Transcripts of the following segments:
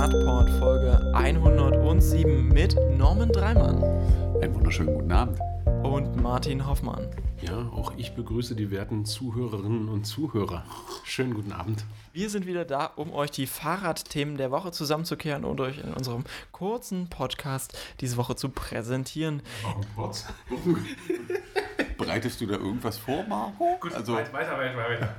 Radport Folge 107 mit Norman Dreimann Einen wunderschönen guten Abend. und Martin Hoffmann. Ja, auch ich begrüße die werten Zuhörerinnen und Zuhörer. Schönen guten Abend. Wir sind wieder da, um euch die Fahrradthemen der Woche zusammenzukehren und euch in unserem kurzen Podcast diese Woche zu präsentieren. Bereitest du da irgendwas vor, Marco? also, weiter, weiter, weiter.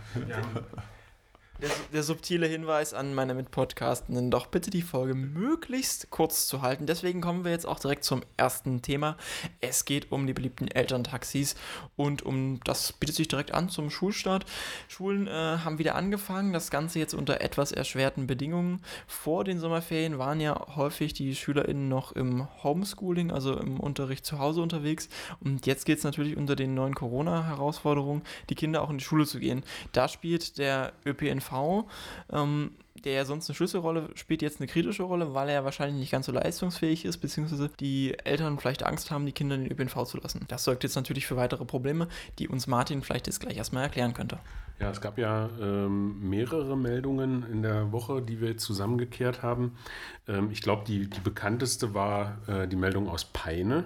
Der, der subtile Hinweis an meine Mitpodcastenden, doch bitte die Folge möglichst kurz zu halten. Deswegen kommen wir jetzt auch direkt zum ersten Thema. Es geht um die beliebten Elterntaxis und um das bietet sich direkt an zum Schulstart. Schulen äh, haben wieder angefangen, das Ganze jetzt unter etwas erschwerten Bedingungen. Vor den Sommerferien waren ja häufig die SchülerInnen noch im Homeschooling, also im Unterricht zu Hause unterwegs. Und jetzt geht es natürlich unter den neuen Corona-Herausforderungen, die Kinder auch in die Schule zu gehen. Da spielt der ÖPNV, ähm, der ja sonst eine Schlüsselrolle spielt, jetzt eine kritische Rolle, weil er wahrscheinlich nicht ganz so leistungsfähig ist, beziehungsweise die Eltern vielleicht Angst haben, die Kinder in den ÖPNV zu lassen. Das sorgt jetzt natürlich für weitere Probleme, die uns Martin vielleicht jetzt gleich erstmal erklären könnte. Ja, es gab ja ähm, mehrere Meldungen in der Woche, die wir zusammengekehrt haben. Ähm, ich glaube, die, die bekannteste war äh, die Meldung aus Peine.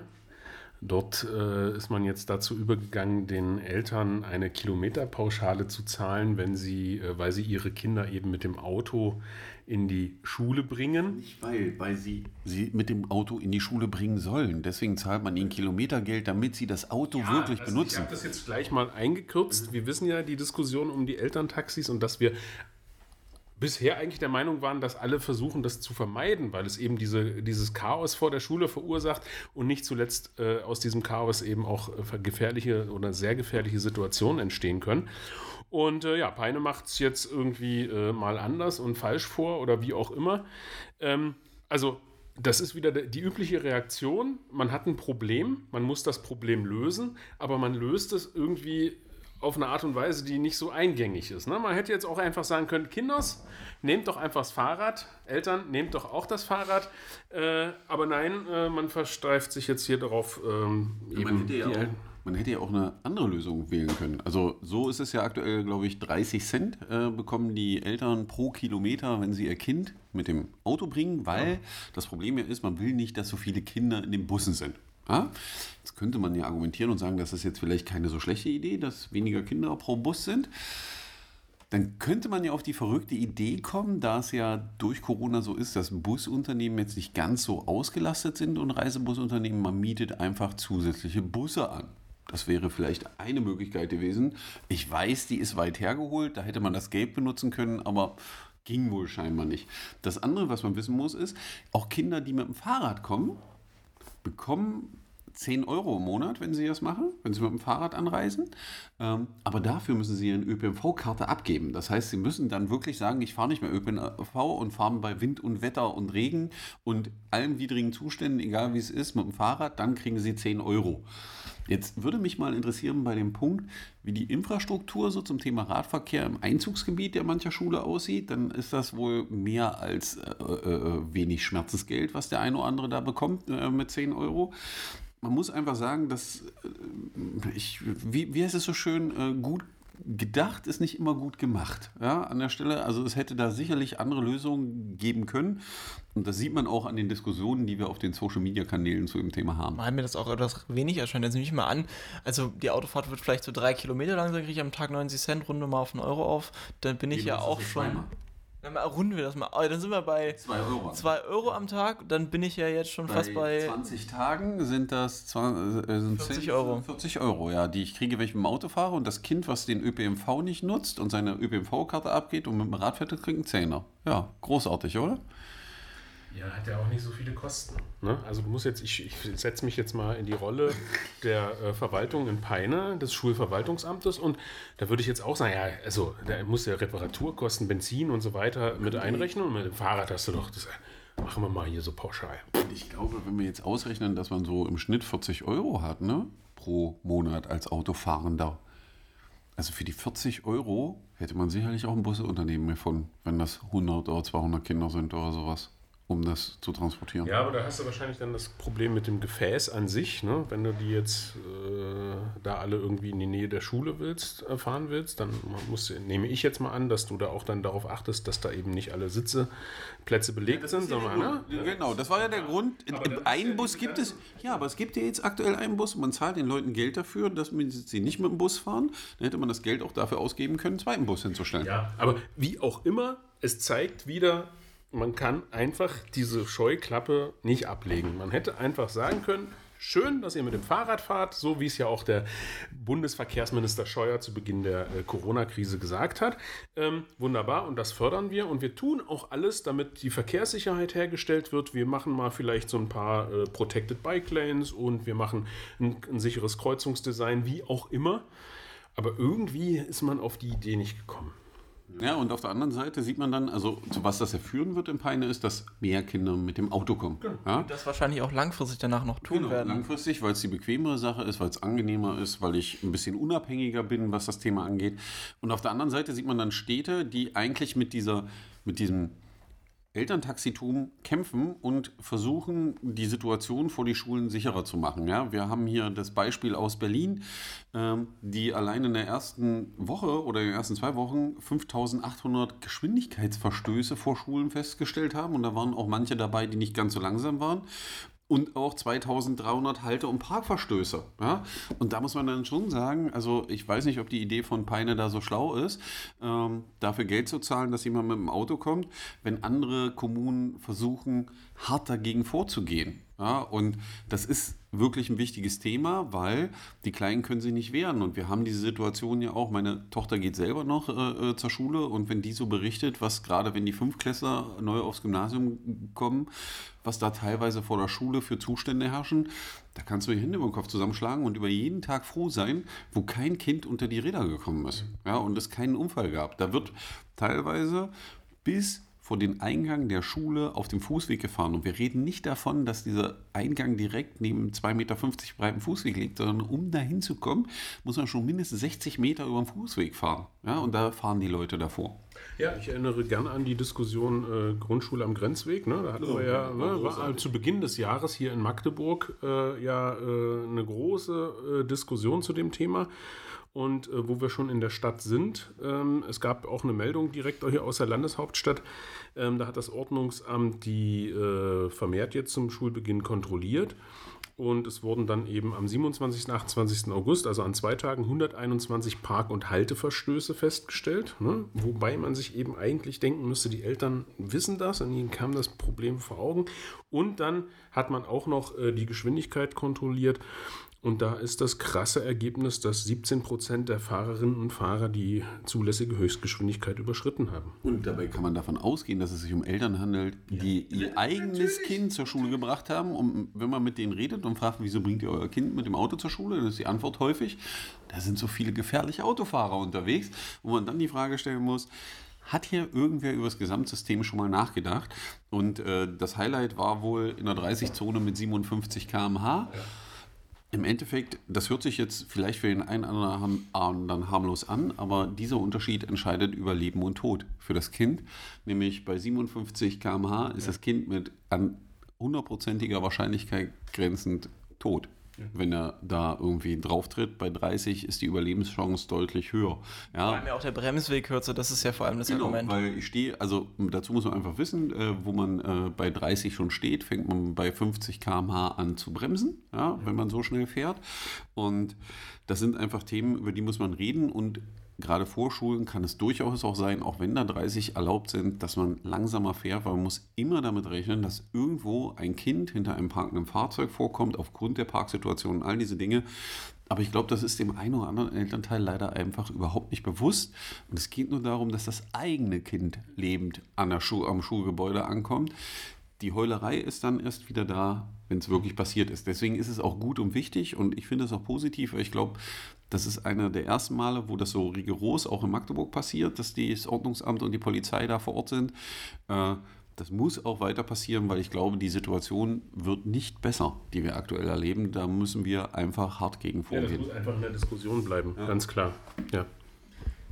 Dort äh, ist man jetzt dazu übergegangen, den Eltern eine Kilometerpauschale zu zahlen, wenn sie, äh, weil sie ihre Kinder eben mit dem Auto in die Schule bringen. nicht weil, weil sie sie mit dem Auto in die Schule bringen sollen. Deswegen zahlt man ihnen Kilometergeld, damit sie das Auto wirklich also benutzen. Ich habe das jetzt gleich mal eingekürzt. Wir wissen ja die Diskussion um die Elterntaxis und dass wir bisher eigentlich der Meinung waren, dass alle versuchen, das zu vermeiden, weil es eben diese, dieses Chaos vor der Schule verursacht und nicht zuletzt äh, aus diesem Chaos eben auch äh, gefährliche oder sehr gefährliche Situationen entstehen können. Und äh, ja, Peine macht es jetzt irgendwie äh, mal anders und falsch vor oder wie auch immer. Ähm, also das ist wieder die übliche Reaktion. Man hat ein Problem, man muss das Problem lösen, aber man löst es irgendwie auf eine Art und Weise, die nicht so eingängig ist. Ne? Man hätte jetzt auch einfach sagen können, Kinders, nehmt doch einfach das Fahrrad. Eltern, nehmt doch auch das Fahrrad. Äh, aber nein, äh, man versteift sich jetzt hier darauf. Ähm, Man hätte, ja auch, man hätte ja auch eine andere Lösung wählen können. Also so ist es ja aktuell, glaube ich, 30 Cent äh, bekommen die Eltern pro Kilometer, wenn sie ihr Kind mit dem Auto bringen, weil das Problem ja ist, man will nicht, dass so viele Kinder in den Bussen sind. Ja? Könnte man ja argumentieren und sagen, das ist jetzt vielleicht keine so schlechte Idee, dass weniger Kinder pro Bus sind. Dann könnte man ja auf die verrückte Idee kommen, da es ja durch Corona so ist, dass Busunternehmen jetzt nicht ganz so ausgelastet sind und Reisebusunternehmen, man mietet einfach zusätzliche Busse an. Das wäre vielleicht eine Möglichkeit gewesen. Ich weiß, die ist weit hergeholt, da hätte man das Geld benutzen können, aber ging wohl scheinbar nicht. Das andere, was man wissen muss, ist, auch Kinder, die mit dem Fahrrad kommen, bekommen 10 Euro im Monat, wenn sie das machen, wenn sie mit dem Fahrrad anreisen. Ähm, aber dafür müssen sie eine ÖPNV-Karte abgeben. Das heißt, sie müssen dann wirklich sagen, ich fahre nicht mehr ÖPNV und fahre bei Wind und Wetter und Regen und allen widrigen Zuständen, egal wie es ist, mit dem Fahrrad, dann kriegen sie 10 Euro. Jetzt würde mich mal interessieren bei dem Punkt, wie die Infrastruktur so zum Thema Radverkehr im Einzugsgebiet der mancher Schule aussieht. Dann ist das wohl mehr als äh, äh, wenig Schmerzensgeld, was der eine oder andere da bekommt äh, mit 10 Euro. Man muss einfach sagen, dass äh, ich, wie, wie heißt es so schön, äh, gut gedacht ist nicht immer gut gemacht. Ja, an der Stelle, also es hätte da sicherlich andere Lösungen geben können. Und das sieht man auch an den Diskussionen, die wir auf den Social Media Kanälen zu dem Thema haben. Weil mir das auch etwas wenig erscheint. Jetzt nehme ich mal an, also die Autofahrt wird vielleicht so drei Kilometer lang sein, kriege ich am Tag 90 Cent, runde mal auf einen Euro auf. Dann bin ich ja auch schon. Dann runden wir das mal. Oh, dann sind wir bei 2 Euro. 2 Euro am Tag. Dann bin ich ja jetzt schon fast bei. 20 Tagen sind das 20, äh, sind 40 10, Euro. 40 Euro, ja, die ich kriege, wenn ich mit dem Auto fahre und das Kind, was den ÖPNV nicht nutzt und seine ÖPNV-Karte abgeht und mit dem Rad fährt, kriegt einen Zehner. Ja, großartig, oder? Ja, hat ja auch nicht so viele Kosten. Ne? Also du musst jetzt, ich, ich setze mich jetzt mal in die Rolle der äh, Verwaltung in Peine, des Schulverwaltungsamtes und da würde ich jetzt auch sagen, ja, also da muss ja Reparaturkosten, Benzin und so weiter mit einrechnen und mit dem Fahrrad hast du doch, das machen wir mal hier so pauschal. Und ich glaube, wenn wir jetzt ausrechnen, dass man so im Schnitt 40 Euro hat, ne, pro Monat als Autofahrender. Also für die 40 Euro hätte man sicherlich auch ein Busunternehmen gefunden, wenn das 100 oder 200 Kinder sind oder sowas. Um das zu transportieren. Ja, aber da hast du wahrscheinlich dann das Problem mit dem Gefäß an sich, ne? Wenn du die jetzt äh, da alle irgendwie in die Nähe der Schule willst, äh, fahren willst, dann musst, nehme ich jetzt mal an, dass du da auch dann darauf achtest, dass da eben nicht alle Sitzeplätze belegt ja, sind, sondern ne? Genau, das war ja der Grund. Aber einen Bus gibt es, ja, aber es gibt ja jetzt aktuell einen Bus, man zahlt den Leuten Geld dafür, dass sie nicht mit dem Bus fahren. Dann hätte man das Geld auch dafür ausgeben können, einen zweiten Bus hinzustellen. Ja, aber wie auch immer, es zeigt wieder, man kann einfach diese Scheuklappe nicht ablegen. Man hätte einfach sagen können, schön, dass ihr mit dem Fahrrad fahrt, so wie es ja auch der Bundesverkehrsminister Scheuer zu Beginn der äh, Corona-Krise gesagt hat. Ähm, wunderbar, und das fördern wir. Und wir tun auch alles, damit die Verkehrssicherheit hergestellt wird. Wir machen mal vielleicht so ein paar äh, Protected Bike Lanes und wir machen ein, ein sicheres Kreuzungsdesign, wie auch immer. Aber irgendwie ist man auf die Idee nicht gekommen. Ja, und auf der anderen Seite sieht man dann, also zu was das ja führen wird in Peine, ist, dass mehr Kinder mit dem Auto kommen. Genau. Ja? Und das wahrscheinlich auch langfristig danach noch tun genau, werden. Langfristig, weil es die bequemere Sache ist, weil es angenehmer ist, weil ich ein bisschen unabhängiger bin, was das Thema angeht. Und auf der anderen Seite sieht man dann Städte, die eigentlich mit dieser, mit diesem Elterntaxitum kämpfen und versuchen, die Situation vor die Schulen sicherer zu machen. Ja, wir haben hier das Beispiel aus Berlin, ähm, die allein in der ersten Woche oder in den ersten zwei Wochen 5800 Geschwindigkeitsverstöße vor Schulen festgestellt haben. Und da waren auch manche dabei, die nicht ganz so langsam waren und auch 2300 Halte- und Parkverstöße. Ja? Und da muss man dann schon sagen, also ich weiß nicht, ob die Idee von Peine da so schlau ist, ähm, dafür Geld zu zahlen, dass jemand mit dem Auto kommt, wenn andere Kommunen versuchen, hart dagegen vorzugehen. Ja? Und das ist wirklich ein wichtiges Thema, weil die Kleinen können sich nicht wehren. Und wir haben diese Situation ja auch. Meine Tochter geht selber noch äh, äh zur Schule und wenn die so berichtet, was gerade wenn die Fünfklässler neu aufs Gymnasium kommen, was da teilweise vor der Schule für Zustände herrschen, da kannst du die Hände über den Kopf zusammenschlagen und über jeden Tag froh sein, wo kein Kind unter die Räder gekommen ist. Ja, und es keinen Unfall gab. Da wird teilweise bis vor den Eingang der Schule auf dem Fußweg gefahren. Und wir reden nicht davon, dass dieser Eingang direkt neben 2,50 Meter breiten Fußweg liegt, sondern um da hinzukommen, muss man schon mindestens 60 Meter über den Fußweg fahren. Ja, und da fahren die Leute davor. Ja, ich erinnere gerne an die Diskussion äh, Grundschule am Grenzweg. Ne? Da hatten wir ja, ne, war zu Beginn des Jahres hier in Magdeburg äh, ja äh, eine große äh, Diskussion zu dem Thema. Und äh, wo wir schon in der Stadt sind, ähm, es gab auch eine Meldung direkt hier aus der Landeshauptstadt. Ähm, da hat das Ordnungsamt die äh, vermehrt jetzt zum Schulbeginn kontrolliert. Und es wurden dann eben am 27. und 28. August, also an zwei Tagen, 121 Park- und Halteverstöße festgestellt. Ne? Wobei man sich eben eigentlich denken müsste, die Eltern wissen das und ihnen kam das Problem vor Augen. Und dann hat man auch noch äh, die Geschwindigkeit kontrolliert. Und da ist das krasse Ergebnis, dass 17 Prozent der Fahrerinnen und Fahrer die zulässige Höchstgeschwindigkeit überschritten haben. Und dabei kann man davon ausgehen, dass es sich um Eltern handelt, die ja, ihr eigenes natürlich. Kind zur Schule gebracht haben. Und wenn man mit denen redet und fragt, wieso bringt ihr euer Kind mit dem Auto zur Schule, dann ist die Antwort häufig, da sind so viele gefährliche Autofahrer unterwegs, wo man dann die Frage stellen muss, hat hier irgendwer über das Gesamtsystem schon mal nachgedacht? Und äh, das Highlight war wohl in der 30-Zone mit 57 km/h. Ja im Endeffekt, das hört sich jetzt vielleicht für den einen oder anderen harmlos an, aber dieser Unterschied entscheidet über Leben und Tod für das Kind. Nämlich bei 57 km/h ist das Kind mit an hundertprozentiger Wahrscheinlichkeit grenzend tot wenn er da irgendwie drauf tritt. Bei 30 ist die Überlebenschance deutlich höher. Ja. Vor allem ja auch der Bremsweg kürzer, das ist ja vor allem das genau, Argument. Weil ich stehe, also dazu muss man einfach wissen, äh, wo man äh, bei 30 schon steht, fängt man bei 50 km/h an zu bremsen, ja, wenn man so schnell fährt. Und das sind einfach Themen, über die muss man reden und gerade vor Schulen kann es durchaus auch sein, auch wenn da 30 erlaubt sind, dass man langsamer fährt, weil man muss immer damit rechnen, dass irgendwo ein Kind hinter einem parkenden Fahrzeug vorkommt, aufgrund der Parksituation und all diese Dinge. Aber ich glaube, das ist dem einen oder anderen Elternteil leider einfach überhaupt nicht bewusst. Und es geht nur darum, dass das eigene Kind lebend an der Schu am Schulgebäude ankommt. Die Heulerei ist dann erst wieder da, wenn es wirklich passiert ist. Deswegen ist es auch gut und wichtig und ich finde es auch positiv, weil ich glaube, das ist einer der ersten Male, wo das so rigoros auch in Magdeburg passiert, dass das Ordnungsamt und die Polizei da vor Ort sind. Äh, das muss auch weiter passieren, weil ich glaube, die Situation wird nicht besser, die wir aktuell erleben. Da müssen wir einfach hart gegen vorgehen. Ja, das muss einfach in der Diskussion bleiben, ja. ganz klar. Ja.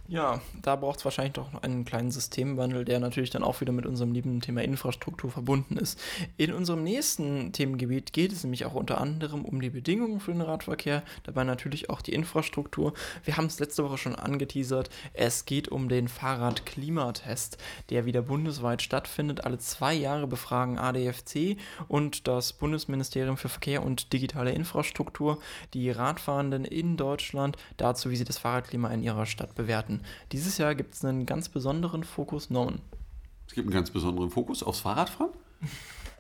Ja, da braucht es wahrscheinlich doch einen kleinen Systemwandel, der natürlich dann auch wieder mit unserem lieben Thema Infrastruktur verbunden ist. In unserem nächsten Themengebiet geht es nämlich auch unter anderem um die Bedingungen für den Radverkehr, dabei natürlich auch die Infrastruktur. Wir haben es letzte Woche schon angeteasert. Es geht um den Fahrradklimatest, der wieder bundesweit stattfindet. Alle zwei Jahre befragen ADFC und das Bundesministerium für Verkehr und digitale Infrastruktur die Radfahrenden in Deutschland dazu, wie sie das Fahrradklima in ihrer Stadt bewerten. Dieses Jahr gibt es einen ganz besonderen Fokus Norman. Es gibt einen ganz besonderen Fokus aufs Fahrradfahren?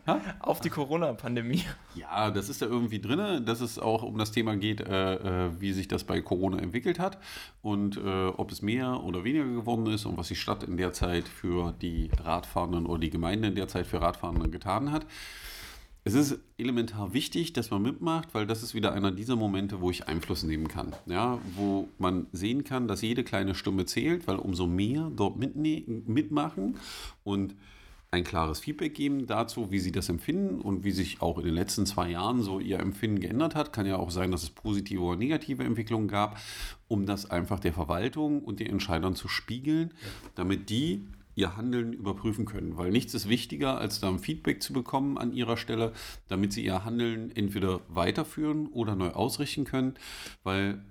Ha? Auf die Corona-Pandemie. Ja, das ist ja irgendwie drin, dass es auch um das Thema geht, äh, äh, wie sich das bei Corona entwickelt hat und äh, ob es mehr oder weniger geworden ist und was die Stadt in der Zeit für die Radfahrenden oder die Gemeinde in der Zeit für Radfahrenden getan hat. Es ist elementar wichtig, dass man mitmacht, weil das ist wieder einer dieser Momente, wo ich Einfluss nehmen kann. Ja, wo man sehen kann, dass jede kleine Stimme zählt, weil umso mehr dort mitmachen und ein klares Feedback geben dazu, wie sie das empfinden und wie sich auch in den letzten zwei Jahren so ihr Empfinden geändert hat. Kann ja auch sein, dass es positive oder negative Entwicklungen gab, um das einfach der Verwaltung und den Entscheidern zu spiegeln, damit die ihr Handeln überprüfen können. Weil nichts ist wichtiger, als da ein Feedback zu bekommen an ihrer Stelle, damit sie ihr Handeln entweder weiterführen oder neu ausrichten können. Weil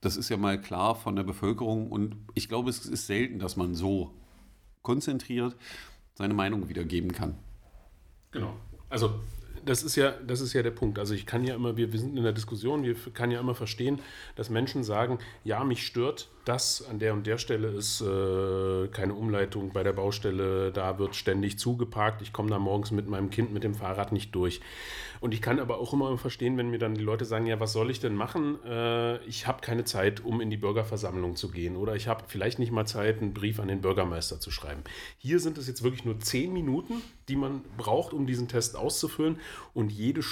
das ist ja mal klar von der Bevölkerung und ich glaube, es ist selten, dass man so konzentriert seine Meinung wiedergeben kann. Genau. Also das ist ja, das ist ja der Punkt. Also ich kann ja immer, wir, wir sind in der Diskussion, wir kann ja immer verstehen, dass Menschen sagen, ja, mich stört das, an der und der Stelle ist äh, keine Umleitung bei der Baustelle, da wird ständig zugeparkt, ich komme da morgens mit meinem Kind mit dem Fahrrad nicht durch. Und ich kann aber auch immer verstehen, wenn mir dann die Leute sagen, ja, was soll ich denn machen? Äh, ich habe keine Zeit, um in die Bürgerversammlung zu gehen oder ich habe vielleicht nicht mal Zeit, einen Brief an den Bürgermeister zu schreiben. Hier sind es jetzt wirklich nur zehn Minuten, die man braucht, um diesen Test auszufüllen und jede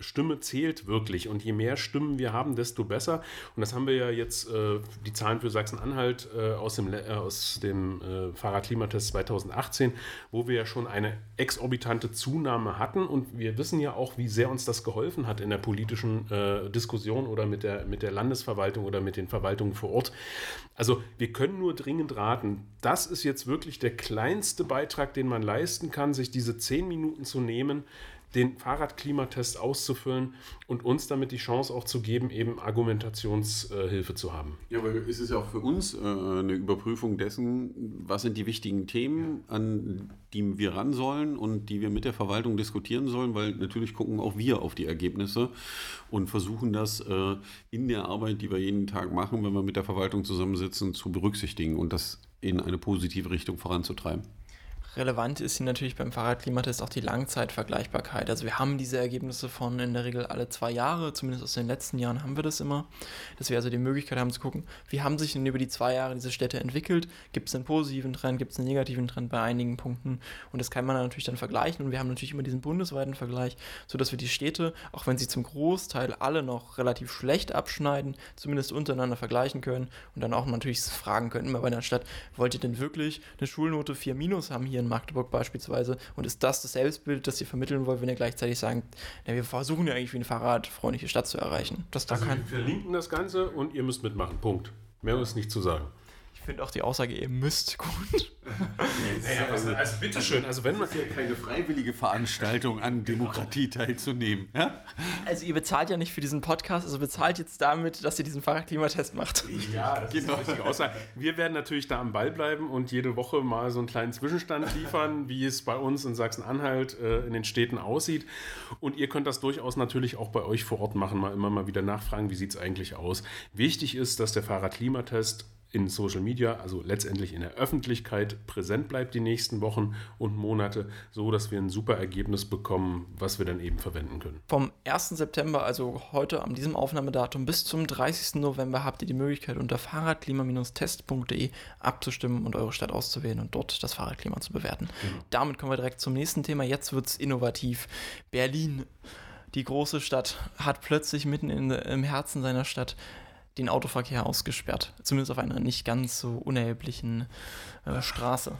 Stimme zählt wirklich und je mehr Stimmen wir haben, desto besser. Und das haben wir ja jetzt, äh, die Zahlen für Sachsen-Anhalt äh, aus dem, äh, aus dem äh, Fahrradklimatest 2018, wo wir ja schon eine exorbitante Zunahme hatten und wir wissen ja auch, wie sehr uns das geholfen hat in der politischen äh, Diskussion oder mit der, mit der Landesverwaltung oder mit den Verwaltungen vor Ort. Also wir können nur dringend raten, das ist jetzt wirklich der kleinste Beitrag, den man leisten kann, sich diese zehn Minuten zu nehmen, den Fahrradklimatest auszufüllen und uns damit die Chance auch zu geben, eben Argumentationshilfe zu haben. Ja, weil es ist ja auch für uns äh, eine Überprüfung dessen, was sind die wichtigen Themen, an die wir ran sollen und die wir mit der Verwaltung diskutieren sollen, weil natürlich gucken auch wir auf die Ergebnisse und versuchen das äh, in der Arbeit, die wir jeden Tag machen, wenn wir mit der Verwaltung zusammensitzen, zu berücksichtigen und das in eine positive Richtung voranzutreiben. Relevant ist hier natürlich beim Fahrradklimatest auch die Langzeitvergleichbarkeit. Also wir haben diese Ergebnisse von in der Regel alle zwei Jahre, zumindest aus den letzten Jahren haben wir das immer, dass wir also die Möglichkeit haben zu gucken, wie haben sich denn über die zwei Jahre diese Städte entwickelt, gibt es einen positiven Trend, gibt es einen negativen Trend bei einigen Punkten und das kann man natürlich dann vergleichen und wir haben natürlich immer diesen bundesweiten Vergleich, sodass wir die Städte, auch wenn sie zum Großteil alle noch relativ schlecht abschneiden, zumindest untereinander vergleichen können und dann auch natürlich fragen können, immer bei einer Stadt, wollt ihr denn wirklich eine Schulnote 4 minus haben hier in Magdeburg beispielsweise? Und ist das das Selbstbild, das ihr vermitteln wollt, wenn ihr gleichzeitig sagt, na, wir versuchen ja eigentlich wie eine fahrradfreundliche Stadt zu erreichen? Das da also kein wir verlinken das Ganze und ihr müsst mitmachen. Punkt. Mehr ist nicht zu sagen finde auch die Aussage, ihr müsst gut. naja, also, also bitteschön, also wenn man. Es ist ja keine freiwillige Veranstaltung, an Demokratie teilzunehmen. Ja? Also ihr bezahlt ja nicht für diesen Podcast, also bezahlt jetzt damit, dass ihr diesen Fahrradklimatest macht. Ja, das genau. ist eine Aussage. Wir werden natürlich da am Ball bleiben und jede Woche mal so einen kleinen Zwischenstand liefern, wie es bei uns in Sachsen-Anhalt äh, in den Städten aussieht. Und ihr könnt das durchaus natürlich auch bei euch vor Ort machen, mal immer mal wieder nachfragen, wie sieht es eigentlich aus. Wichtig ist, dass der Fahrradklimatest in Social Media, also letztendlich in der Öffentlichkeit präsent bleibt die nächsten Wochen und Monate, so dass wir ein super Ergebnis bekommen, was wir dann eben verwenden können. Vom 1. September, also heute an diesem Aufnahmedatum, bis zum 30. November habt ihr die Möglichkeit unter fahrradklima-test.de abzustimmen und eure Stadt auszuwählen und dort das Fahrradklima zu bewerten. Genau. Damit kommen wir direkt zum nächsten Thema. Jetzt wird es innovativ. Berlin, die große Stadt, hat plötzlich mitten in, im Herzen seiner Stadt den Autoverkehr ausgesperrt. Zumindest auf einer nicht ganz so unerheblichen äh, Straße.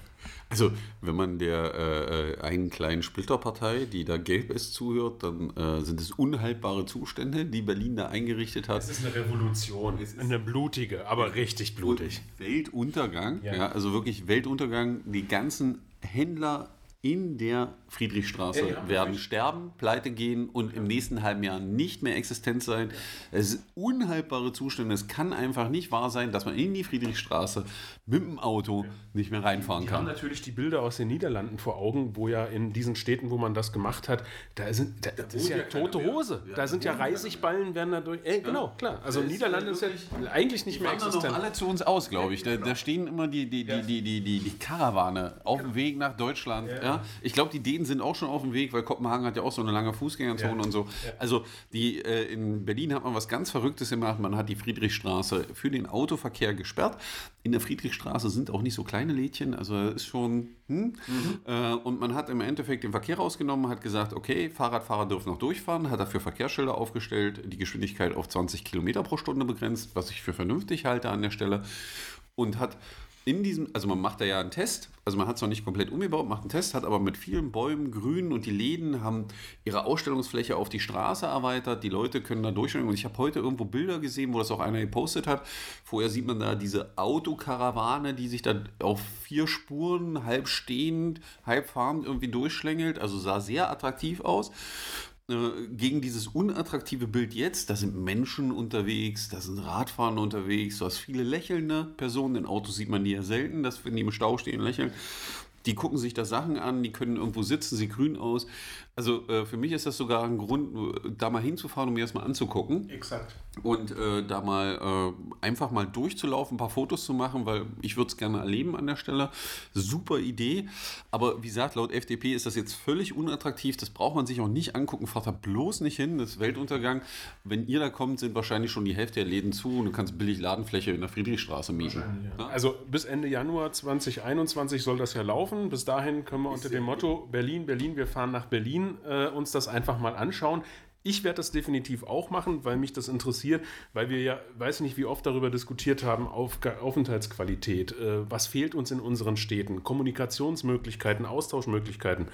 Also, wenn man der äh, äh, einen kleinen Splitterpartei, die da gelb ist, zuhört, dann äh, sind es unhaltbare Zustände, die Berlin da eingerichtet hat. Es ist eine Revolution, es ist eine blutige, aber richtig blutig. Weltuntergang, ja. Ja. also wirklich Weltuntergang. Die ganzen Händler in der Friedrichstraße Ja, ja, werden richtig. sterben, pleite gehen und im nächsten halben Jahr nicht mehr existent sein. Es ist unhaltbare Zustände. Es kann einfach nicht wahr sein, dass man in die Friedrichstraße mit dem Auto nicht mehr reinfahren Wir haben kann. natürlich die Bilder aus den Niederlanden vor Augen, wo ja in diesen Städten, wo man das gemacht hat, da sind da, das ist ja ja tote. Hose. Ja, da da sind ja Reisigballen, werden dadurch. Äh, genau, klar. Also Da Niederlande ist ja eigentlich nicht Die mehr existent. alle zu uns aus, glaube ich. Da, da stehen immer die, die, Ja. die, die, die, die, die Karawane auf dem Weg nach Deutschland. Ja. Ich glaube, die Dänen sind auch schon auf dem Weg, weil Kopenhagen hat ja auch so eine lange Fußgängerzone Ja. und so. Also die, äh, in Berlin hat man was ganz Verrücktes gemacht. Man hat die Friedrichstraße für den Autoverkehr gesperrt. In der Friedrichstraße sind auch nicht so kleine Lädchen, also ist schon. Hm? Äh, und man hat im Endeffekt den Verkehr rausgenommen, hat gesagt, okay, Fahrradfahrer dürfen noch durchfahren, hat dafür Verkehrsschilder aufgestellt, die Geschwindigkeit auf 20 Kilometer pro Stunde begrenzt, was ich für vernünftig halte an der Stelle. Und hat in diesem, also man macht da ja einen Test, also man hat es noch nicht komplett umgebaut, macht einen Test, hat aber mit vielen Bäumen, Grün und die Läden haben ihre Ausstellungsfläche auf die Straße erweitert, die Leute können da durchschauen. Und ich habe heute irgendwo Bilder gesehen, wo das auch einer gepostet hat. Vorher sieht man da diese Autokarawane, die sich da auf vier Spuren, halb stehend, halb fahrend irgendwie durchschlängelt, also sah sehr attraktiv aus gegen dieses unattraktive Bild jetzt, da sind Menschen unterwegs, da sind Radfahrer unterwegs, du hast viele lächelnde Personen, in Autos sieht man die ja selten, dass wenn die im Stau stehen, lächeln. Die gucken sich da Sachen an, die können irgendwo sitzen, sieht grün aus. Also äh, für mich ist das sogar ein Grund, äh, da mal hinzufahren, um mir das mal anzugucken Exakt. und äh, da mal äh, einfach mal durchzulaufen, ein paar Fotos zu machen, weil ich würde es gerne erleben an der Stelle. Super Idee. Aber wie gesagt, laut FDP ist das jetzt völlig unattraktiv. Das braucht man sich auch nicht angucken. Fahrt da bloß nicht hin. Das ist Weltuntergang. Wenn ihr da kommt, sind wahrscheinlich schon die Hälfte der Läden zu und du kannst billig Ladenfläche in der Friedrichstraße mieten. Ja? Also bis Ende Januar 2021 soll das ja laufen. Bis dahin können wir unter dem Motto Berlin, Berlin, wir fahren nach Berlin äh, uns das einfach mal anschauen. Ich werde das definitiv auch machen, weil mich das interessiert, weil wir ja, weiß nicht, wie oft darüber diskutiert haben, auf Aufenthaltsqualität. Äh, was fehlt uns in unseren Städten? Kommunikationsmöglichkeiten, Austauschmöglichkeiten.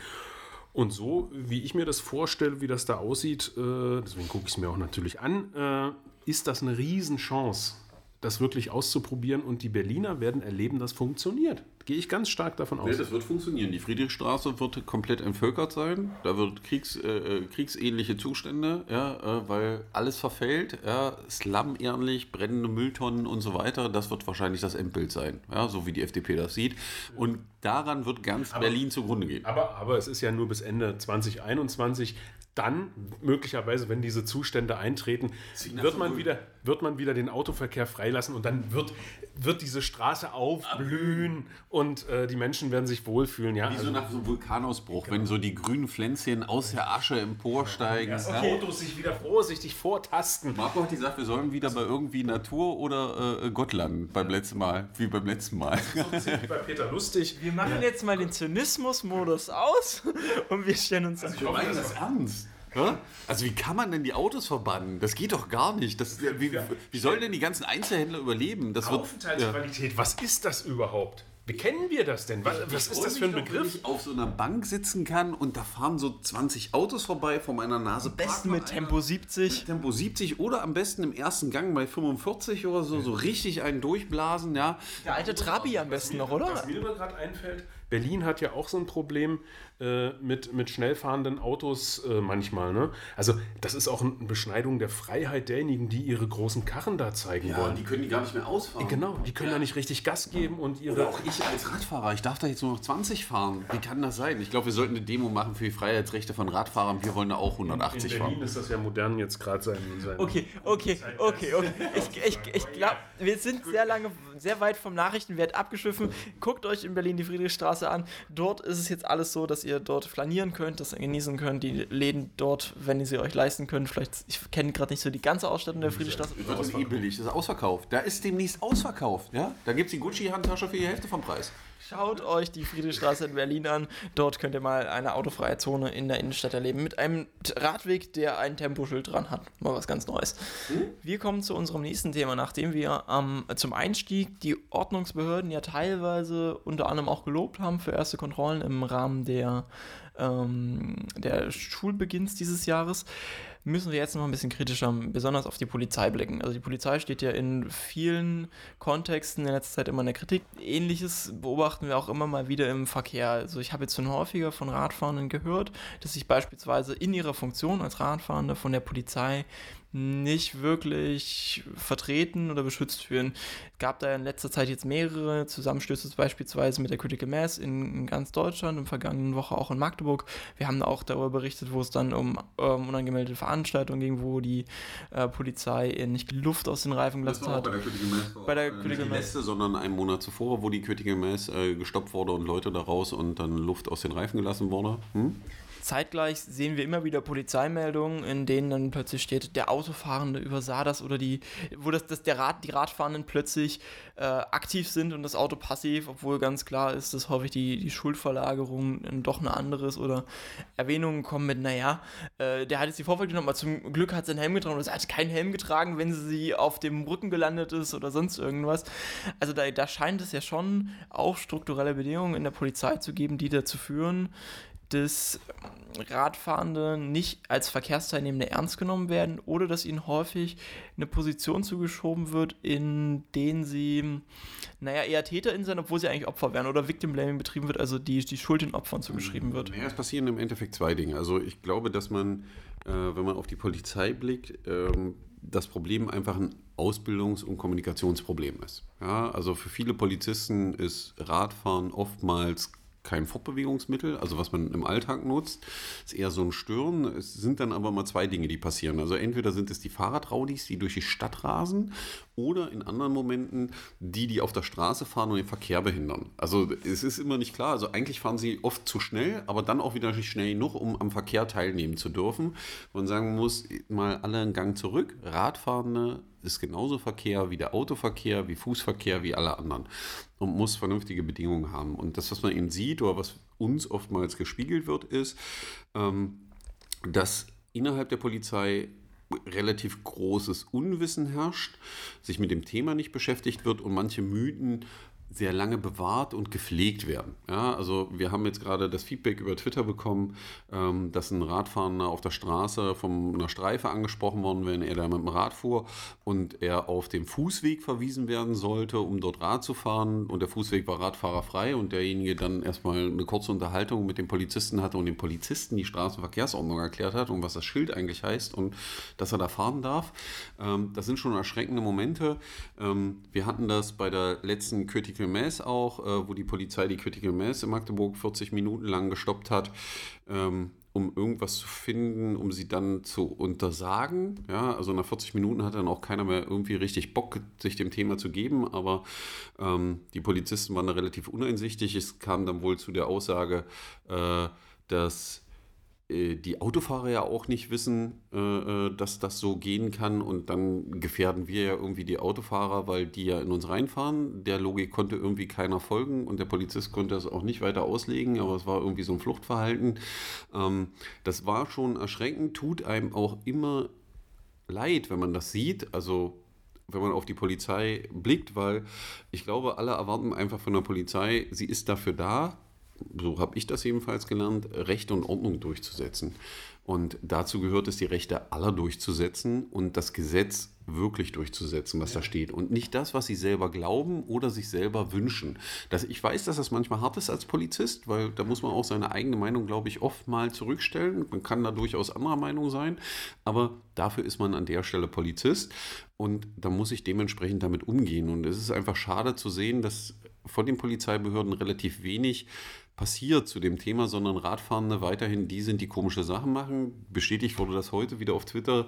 Und so, wie ich mir das vorstelle, wie das da aussieht, äh, deswegen gucke ich es mir auch natürlich an, äh, ist das eine Riesenchance, das wirklich auszuprobieren. Und die Berliner werden erleben, das funktioniert. Gehe ich ganz stark davon aus. Ja, das wird funktionieren. Die Friedrichstraße wird komplett entvölkert sein. Da wird Kriegs, äh, äh, kriegsähnliche Zustände, ja, äh, weil alles verfällt. Ja, Slum ähnlich, brennende Mülltonnen und so weiter. Das wird wahrscheinlich das Endbild sein, ja, so wie die FDP das sieht. Und daran wird ganz Berlin zugrunde gehen. Aber, aber es ist ja nur bis Ende 2021. Dann, möglicherweise, wenn diese Zustände eintreten, wird man, wieder, wird man wieder den Autoverkehr freilassen und dann wird, wird diese Straße aufblühen und äh, die Menschen werden sich wohlfühlen. Ja? Wie so Also, nach so einem Vulkanausbruch, wenn so die grünen Pflänzchen aus der Asche emporsteigen. dass Ja. Autos sich wieder vorsichtig vortasten. Marco hat gesagt, wir sollen wieder bei irgendwie Natur oder äh, Gott landen beim letzten Mal, wie beim letzten Mal. So bei Peter Lustig. Wir machen jetzt mal den Zynismus-Modus aus und wir stellen uns Also an. ich dass das ernst? Also wie kann man denn die Autos verbannen? Das geht doch gar nicht. Das, wie, wie sollen denn die ganzen Einzelhändler überleben? Das wird, ja. Aufenthaltsqualität, was ist das überhaupt? Wie kennen wir das denn? Was, was ist das für ein Wenn Begriff? ich auf so einer Bank sitzen kann und da fahren so 20 Autos vorbei vor meiner Nase. Am besten mit. Tempo 70. Tempo 70 oder am besten im ersten Gang bei 45 oder so, so richtig einen durchblasen, ja. Der alte Trabi am besten noch, oder? Was mir gerade einfällt, Berlin hat ja auch so ein Problem äh, mit, mit schnell fahrenden Autos äh, manchmal. Ne? Also das ist auch eine Beschneidung der Freiheit derjenigen, die ihre großen Karren da zeigen wollen. die können die gar nicht mehr ausfahren. genau, die können ja. nicht richtig Gas geben und ihre... Oder auch ich als Radfahrer, ich darf da jetzt nur noch 20 fahren. Wie kann das sein? Ich glaube, wir sollten eine Demo machen für die Freiheitsrechte von Radfahrern. Wir wollen da auch in 180 Berlin fahren. ist das ja modern jetzt gerade sein, sein... Okay, okay, okay, okay. Ich, ich, ich glaube, wir sind sehr lange, sehr weit vom Nachrichtenwert abgeschwiffen. Guckt euch in Berlin die Friedrichstraße an. Dort ist es jetzt alles so, dass ihr dort flanieren könnt, das genießen könnt. Die Läden dort, wenn ihr sie euch leisten könnt. Vielleicht, ich kenne gerade nicht so die ganze Ausstattung der Friedrichstraße. Das ist eh billig, das ist ausverkauft. Da ist demnächst ausverkauft, ja? Da gibt es die Gucci-Handtasche für die Hälfte vom Preis. Schaut euch die Friedrichstraße in Berlin an. Dort könnt ihr mal eine autofreie Zone in der Innenstadt erleben. Mit einem Radweg, der ein Temposchild dran hat. Mal was ganz Neues. Wir kommen zu unserem nächsten Thema, nachdem wir ähm, zum Einstieg die Ordnungsbehörden ja teilweise unter anderem auch gelobt haben für erste Kontrollen im Rahmen der, ähm, der Schulbeginns dieses Jahres müssen wir jetzt noch ein bisschen kritischer, besonders auf die Polizei blicken. Also die Polizei steht ja in vielen Kontexten in letzter Zeit immer in der Kritik. Ähnliches beobachten wir auch immer mal wieder im Verkehr. Also ich habe jetzt schon häufiger von Radfahrenden gehört, dass sich beispielsweise in ihrer Funktion als Radfahrende von der Polizei nicht wirklich vertreten oder beschützt fühlen. Es gab da in letzter Zeit jetzt mehrere Zusammenstöße, beispielsweise mit der Critical Mass in, in ganz Deutschland, in vergangenen Woche auch in Magdeburg. Wir haben auch darüber berichtet, wo es dann um ähm, unangemeldete Veranstaltungen ging, wo die äh, Polizei nicht Luft aus den Reifen gelassen hat. Bei der Critical Mass, bei der Critical nicht letzte, sondern einen Monat zuvor, wo die Critical Mass äh, gestoppt wurde und Leute da raus und dann Luft aus den Reifen gelassen wurde. Hm? Zeitgleich sehen wir immer wieder Polizeimeldungen, in denen dann plötzlich steht, der Autofahrende übersah das oder die, wo das, das der Rad, die Radfahrenden plötzlich äh, aktiv sind und das Auto passiv, obwohl ganz klar ist, dass häufig die, die Schuldverlagerung doch eine andere ist oder Erwähnungen kommen mit, naja, äh, der hat jetzt die Vorfahrt genommen, aber zum Glück hat sie einen Helm getragen oder er hat keinen Helm getragen, wenn sie auf dem Rücken gelandet ist oder sonst irgendwas. Also da, da scheint es ja schon auch strukturelle Bedingungen in der Polizei zu geben, die dazu führen, dass Radfahrende nicht als Verkehrsteilnehmende ernst genommen werden oder dass ihnen häufig eine Position zugeschoben wird, in denen sie, naja, eher TäterInnen sind, obwohl sie eigentlich Opfer werden oder Victim Blaming betrieben wird, also die, die Schuld den Opfern zugeschrieben wird. Naja, es passieren im Endeffekt zwei Dinge. Also ich glaube, dass man, äh, wenn man auf die Polizei blickt, ähm, das Problem einfach ein Ausbildungs- und Kommunikationsproblem ist. Ja, also für viele Polizisten ist Radfahren oftmals kein Fortbewegungsmittel, also was man im Alltag nutzt. Ist eher so ein Stören. Es sind dann aber mal zwei Dinge, die passieren. Also entweder sind es die Fahrradraudis, die durch die Stadt rasen, oder in anderen Momenten die, die auf der Straße fahren und den Verkehr behindern. Also es ist immer nicht klar. Also eigentlich fahren sie oft zu schnell, aber dann auch wieder nicht schnell genug, um am Verkehr teilnehmen zu dürfen. Man sagen muss, mal alle einen Gang zurück. Radfahrende ist genauso Verkehr wie der Autoverkehr, wie Fußverkehr, wie alle anderen und muss vernünftige Bedingungen haben. Und das, was man eben sieht oder was uns oftmals gespiegelt wird, ist, ähm, dass innerhalb der Polizei relativ großes Unwissen herrscht, sich mit dem Thema nicht beschäftigt wird und manche Mythen sehr lange bewahrt und gepflegt werden. Ja, also wir haben jetzt gerade das Feedback über Twitter bekommen, ähm, dass ein Radfahrender auf der Straße von einer Streife angesprochen worden, wenn er da mit dem Rad fuhr und er auf dem Fußweg verwiesen werden sollte, um dort Rad zu fahren und der Fußweg war radfahrerfrei und derjenige dann erstmal eine kurze Unterhaltung mit dem Polizisten hatte und dem Polizisten die Straßenverkehrsordnung erklärt hat und was das Schild eigentlich heißt und dass er da fahren darf. Ähm, das sind schon erschreckende Momente. Ähm, wir hatten das bei der letzten Critical Critical Mass auch, äh, wo die Polizei die Critical Mass in Magdeburg 40 Minuten lang gestoppt hat, ähm, um irgendwas zu finden, um sie dann zu untersagen. Ja, also nach 40 Minuten hat dann auch keiner mehr irgendwie richtig Bock, sich dem Thema zu geben, aber ähm, die Polizisten waren da relativ uneinsichtig. Es kam dann wohl zu der Aussage, äh, dass die Autofahrer ja auch nicht wissen, äh, äh, dass das so gehen kann und dann gefährden wir ja irgendwie die Autofahrer, weil die ja in uns reinfahren. Der Logik konnte irgendwie keiner folgen und der Polizist konnte das auch nicht weiter auslegen, aber es war irgendwie so ein Fluchtverhalten. Ähm, das war schon erschreckend, tut einem auch immer leid, wenn man das sieht. Also wenn man auf die Polizei blickt, weil ich glaube, alle erwarten einfach von der Polizei, sie ist dafür da, so habe ich das jedenfalls gelernt, Recht und Ordnung durchzusetzen. Und dazu gehört es, die Rechte aller durchzusetzen und das Gesetz wirklich durchzusetzen, was ja. da steht. Und nicht das, was sie selber glauben oder sich selber wünschen. Das, ich weiß, dass das manchmal hart ist als Polizist, weil da muss man auch seine eigene Meinung, glaube ich, oft mal zurückstellen. Man kann da durchaus anderer Meinung sein, aber dafür ist man an der Stelle Polizist und da muss ich dementsprechend damit umgehen. Und es ist einfach schade zu sehen, dass von den Polizeibehörden relativ wenig passiert zu dem Thema, sondern Radfahrende weiterhin die sind, die komische Sachen machen. Bestätigt wurde das heute wieder auf Twitter,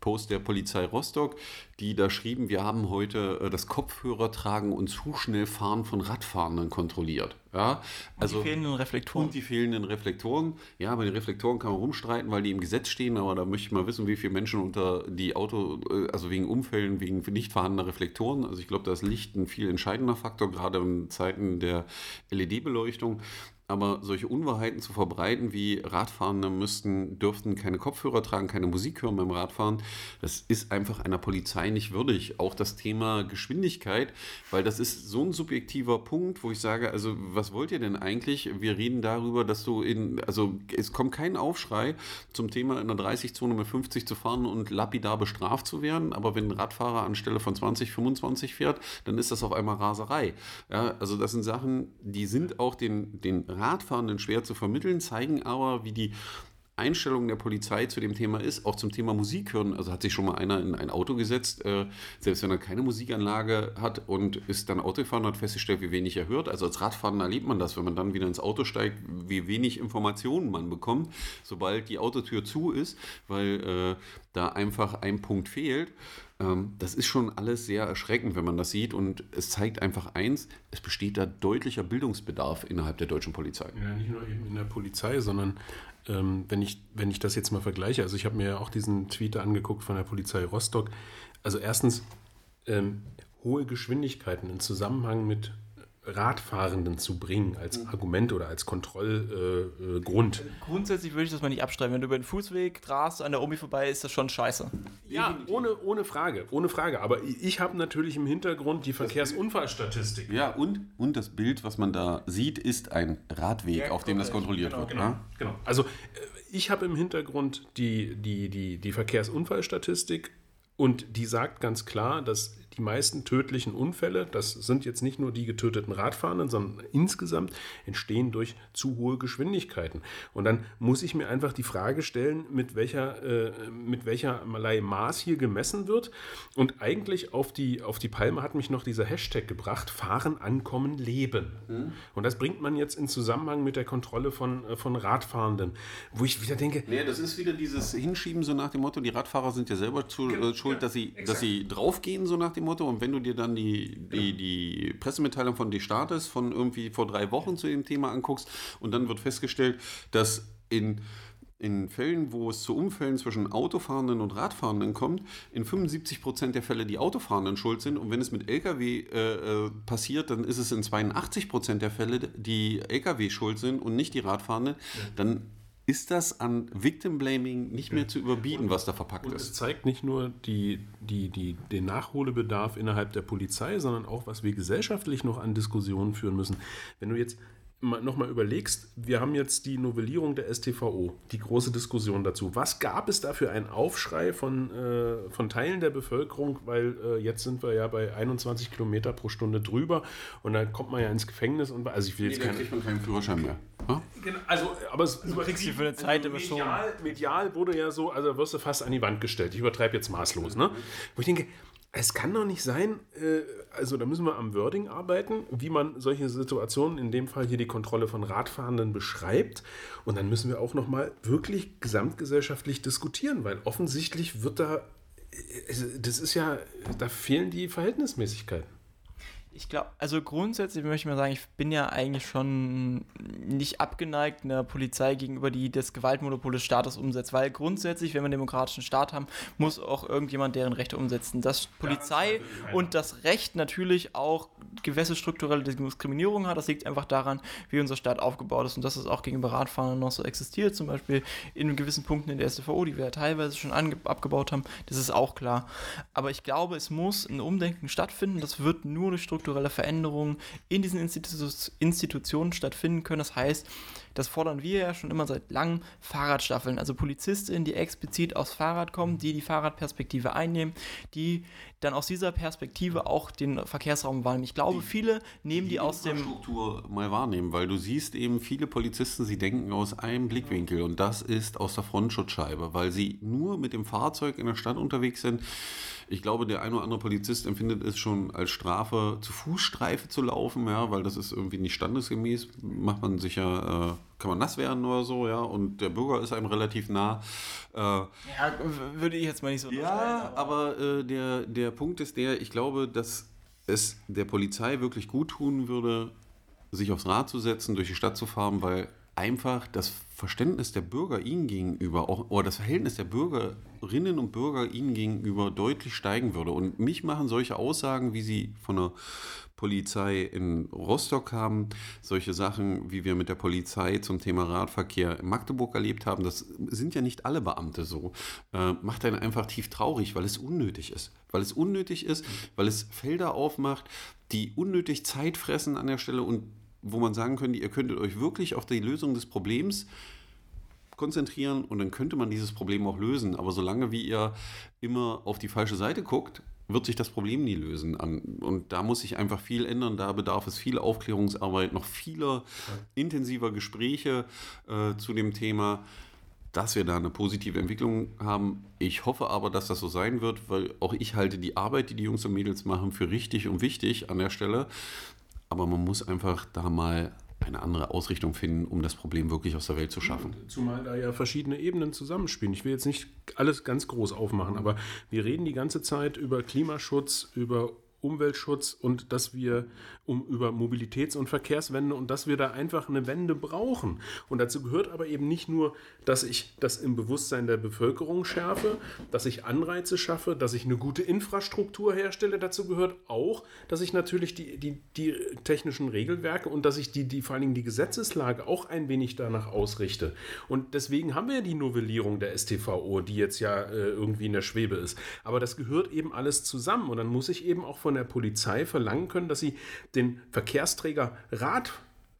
Post der Polizei Rostock, die da schrieben, wir haben heute äh, das Kopfhörertragen und zu schnell fahren von Radfahrenden kontrolliert. Ja, also, die fehlenden Reflektoren. Und die fehlenden Reflektoren. Ja, bei den Reflektoren kann man rumstreiten, weil die im Gesetz stehen, aber da möchte ich mal wissen, wie viele Menschen unter die Auto, äh, also wegen Unfällen, wegen nicht vorhandener Reflektoren, also ich glaube, da ist Licht ein viel entscheidender Faktor, gerade in Zeiten der LED-Beleuchtung. Aber solche Unwahrheiten zu verbreiten, wie Radfahrende müssten, dürften keine Kopfhörer tragen, keine Musik hören beim Radfahren, das ist einfach einer Polizei nicht würdig. Auch das Thema Geschwindigkeit, weil das ist so ein subjektiver Punkt, wo ich sage, also was wollt ihr denn eigentlich? Wir reden darüber, dass du in, also es kommt kein Aufschrei zum Thema in der 30-Zone mit 50 zu fahren und lapidar bestraft zu werden, aber wenn ein Radfahrer anstelle von 20, 25 fährt, dann ist das auf einmal Raserei. Ja, also das sind Sachen, die sind auch den, den Radfahrenden schwer zu vermitteln, zeigen aber, wie die Einstellung der Polizei zu dem Thema ist, auch zum Thema Musik hören. Also hat sich schon mal einer in ein Auto gesetzt, äh, selbst wenn er keine Musikanlage hat und ist dann Auto gefahren und hat festgestellt, wie wenig er hört. Also als Radfahrer erlebt man das, wenn man dann wieder ins Auto steigt, wie wenig Informationen man bekommt, sobald die Autotür zu ist, weil äh, da einfach ein Punkt fehlt. Ähm, das ist schon alles sehr erschreckend, wenn man das sieht. Und es zeigt einfach eins, es besteht da deutlicher Bildungsbedarf innerhalb der deutschen Polizei. Ja, nicht nur eben in der Polizei, sondern ähm, wenn, ich, wenn ich das jetzt mal vergleiche, also ich habe mir ja auch diesen Tweet angeguckt von der Polizei Rostock. Also erstens, ähm, hohe Geschwindigkeiten im Zusammenhang mit Radfahrenden zu bringen als mhm. Argument oder als Kontrollgrund. Äh, äh, Grundsätzlich würde ich das mal nicht abstreiten. Wenn du über den Fußweg drast, an der Omi vorbei, ist das schon scheiße. Ja, ohne, ohne Frage, ohne Frage. Aber ich habe natürlich im Hintergrund die Verkehrsunfallstatistik. Ja, und, und das Bild, was man da sieht, ist ein Radweg, ja, auf dem das kontrolliert genau, wird. Genau, ne? genau. Also äh, ich habe im Hintergrund die, die, die, die Verkehrsunfallstatistik und die sagt ganz klar, dass die meisten tödlichen Unfälle, das sind jetzt nicht nur die getöteten Radfahrenden, sondern insgesamt entstehen durch zu hohe Geschwindigkeiten. Und dann muss ich mir einfach die Frage stellen, mit welcher, äh, mit welcher Malei Maß hier gemessen wird. Und eigentlich auf die, auf die Palme hat mich noch dieser Hashtag gebracht, fahren, ankommen, leben. Mhm. Und das bringt man jetzt in Zusammenhang mit der Kontrolle von, äh, von Radfahrenden, wo ich wieder denke... Nee, das ist wieder dieses Hinschieben so nach dem Motto, die Radfahrer sind ja selber zu, äh, schuld, dass sie, dass sie draufgehen so nach dem Motto. Und wenn du dir dann die, die, die Pressemitteilung von Staates von irgendwie vor drei Wochen zu dem Thema anguckst und dann wird festgestellt, dass in in Fällen, wo es zu Unfällen zwischen Autofahrenden und Radfahrenden kommt, in 75 Prozent der Fälle die Autofahrenden schuld sind. Und wenn es mit Lkw äh, äh, passiert, dann ist es in 82 Prozent der Fälle die Lkw schuld sind und nicht die Radfahrenden. Dann ist das an Victim Blaming nicht mehr zu überbieten, was da verpackt und ist. Es zeigt nicht nur die, die, die, den Nachholbedarf innerhalb der Polizei, sondern auch, was wir gesellschaftlich noch an Diskussionen führen müssen. Wenn du jetzt nochmal überlegst, wir haben jetzt die Novellierung der STVO, die große Diskussion dazu. Was gab es da für einen Aufschrei von, äh, von Teilen der Bevölkerung, weil äh, jetzt sind wir ja bei 21 Kilometer pro Stunde drüber und dann kommt man ja ins Gefängnis und also ich will jetzt nee, dann kriegt man keinen Führerschein mehr. Hm? Genau, also, aber es du kriegst für eine Zeit also medial, medial wurde ja so, also wirst du fast an die Wand gestellt. Ich übertreibe jetzt maßlos, ne? Wo ich denke, es kann doch nicht sein, äh, also da müssen wir am Wording arbeiten, wie man solche Situationen, in dem Fall hier die Kontrolle von Radfahrenden beschreibt. Und dann müssen wir auch nochmal wirklich gesamtgesellschaftlich diskutieren, weil offensichtlich wird da, äh, das ist ja, da fehlen die Verhältnismäßigkeiten. Ich glaube, also grundsätzlich möchte ich mal sagen, ich bin ja eigentlich schon nicht abgeneigt einer Polizei gegenüber, die das Gewaltmonopol des Staates umsetzt, weil grundsätzlich, wenn wir einen demokratischen Staat haben, muss auch irgendjemand deren Rechte umsetzen. Dass Polizei ja, und das Recht natürlich auch gewisse strukturelle Diskriminierung hat, das liegt einfach daran, wie unser Staat aufgebaut ist und dass es auch gegenüber Radfahrern noch so existiert, zum Beispiel in gewissen Punkten in der STVO, die wir ja teilweise schon abgebaut haben, das ist auch klar. Aber ich glaube, es muss ein Umdenken stattfinden, das wird nur durch Struktur strukturelle Veränderungen in diesen Institu Institutionen stattfinden können. Das heißt, das fordern wir ja schon immer seit langem, Fahrradstaffeln, also Polizistinnen, die explizit aufs Fahrrad kommen, die die Fahrradperspektive einnehmen, die dann aus dieser Perspektive auch den Verkehrsraum wahrnehmen. Ich glaube, glaube, viele nehmen die, aus dem. Infrastruktur mal wahrnehmen, weil du siehst eben viele Polizisten, sie denken aus einem Blickwinkel und das ist aus der Frontschutzscheibe, weil sie nur mit dem Fahrzeug in der Stadt unterwegs sind. Ich glaube, der ein oder andere Polizist empfindet es schon als Strafe, zu Fußstreife zu laufen, ja, weil das ist irgendwie nicht standesgemäß. Macht man sich ja, äh, kann man nass werden oder so, ja, und der Bürger ist einem relativ nah. Äh, Ja, würde ich jetzt mal nicht so ja, aber äh, der, der Punkt ist der, ich glaube, dass es der Polizei wirklich gut tun würde, sich aufs Rad zu setzen, durch die Stadt zu fahren, weil einfach das Verständnis der Bürger ihnen gegenüber, auch, oder das Verhältnis der Bürgerinnen und Bürger ihnen gegenüber deutlich steigen würde. Und mich machen solche Aussagen, wie sie von der Polizei in Rostock haben, solche Sachen, wie wir mit der Polizei zum Thema Radverkehr in Magdeburg erlebt haben, das sind ja nicht alle Beamte so, äh, macht einen einfach tief traurig, weil es unnötig ist. Weil es unnötig ist, weil es Felder aufmacht, die unnötig Zeit fressen an der Stelle und wo man sagen könnte, ihr könntet euch wirklich auf die Lösung des Problems konzentrieren und dann könnte man dieses Problem auch lösen. Aber solange wie ihr immer auf die falsche Seite guckt, wird sich das Problem nie lösen. Und da muss sich einfach viel ändern. Da bedarf es viel Aufklärungsarbeit, noch vieler intensiver Gespräche äh, zu dem Thema, dass wir da eine positive Entwicklung haben. Ich hoffe aber, dass das so sein wird, weil auch ich halte die Arbeit, die die Jungs und Mädels machen, für richtig und wichtig an der Stelle. Aber man muss einfach da mal eine andere Ausrichtung finden, um das Problem wirklich aus der Welt zu schaffen. Zumal da ja verschiedene Ebenen zusammenspielen. Ich will jetzt nicht alles ganz groß aufmachen, aber wir reden die ganze Zeit über Klimaschutz, über Umweltschutz und dass wir um über Mobilitäts- und Verkehrswende und dass wir da einfach eine Wende brauchen. Und dazu gehört aber eben nicht nur, dass ich das im Bewusstsein der Bevölkerung schärfe, dass ich Anreize schaffe, dass ich eine gute Infrastruktur herstelle. Dazu gehört auch, dass ich natürlich die, die, die technischen Regelwerke und dass ich die, die vor allen Dingen die Gesetzeslage auch ein wenig danach ausrichte. Und deswegen haben wir die Novellierung der STVO, die jetzt ja äh, irgendwie in der Schwebe ist. Aber das gehört eben alles zusammen. Und dann muss ich eben auch von der Polizei verlangen können, dass sie den Verkehrsträger Rad,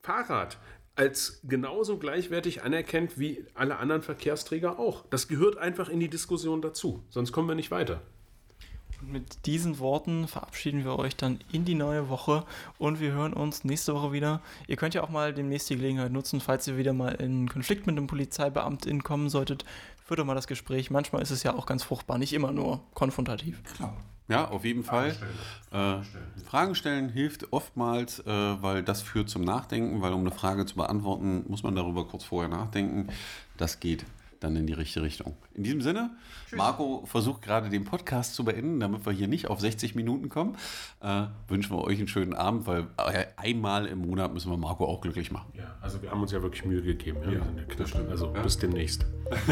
Fahrrad als genauso gleichwertig anerkennt wie alle anderen Verkehrsträger auch. Das gehört einfach in die Diskussion dazu. Sonst kommen wir nicht weiter. Und mit diesen Worten verabschieden wir euch dann in die neue Woche und wir hören uns nächste Woche wieder. Ihr könnt ja auch mal demnächst die Gelegenheit nutzen, falls ihr wieder mal in Konflikt mit einem Polizeibeamten kommen solltet, führt doch mal das Gespräch. Manchmal ist es ja auch ganz fruchtbar, nicht immer nur konfrontativ. Ja, auf jeden Fall. Äh, Fragen stellen hilft oftmals, äh, weil das führt zum Nachdenken, weil um eine Frage zu beantworten, muss man darüber kurz vorher nachdenken. Das geht dann in die richtige Richtung. In diesem Sinne, Marco versucht gerade den Podcast zu beenden, damit wir hier nicht auf 60 Minuten kommen. Äh, wünschen wir euch einen schönen Abend, weil äh, einmal im Monat müssen wir Marco auch glücklich machen. Ja, also wir haben uns ja wirklich Mühe gegeben. Ja, ja knapp. Also bis demnächst.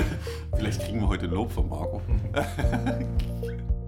Vielleicht kriegen wir heute Lob von Marco.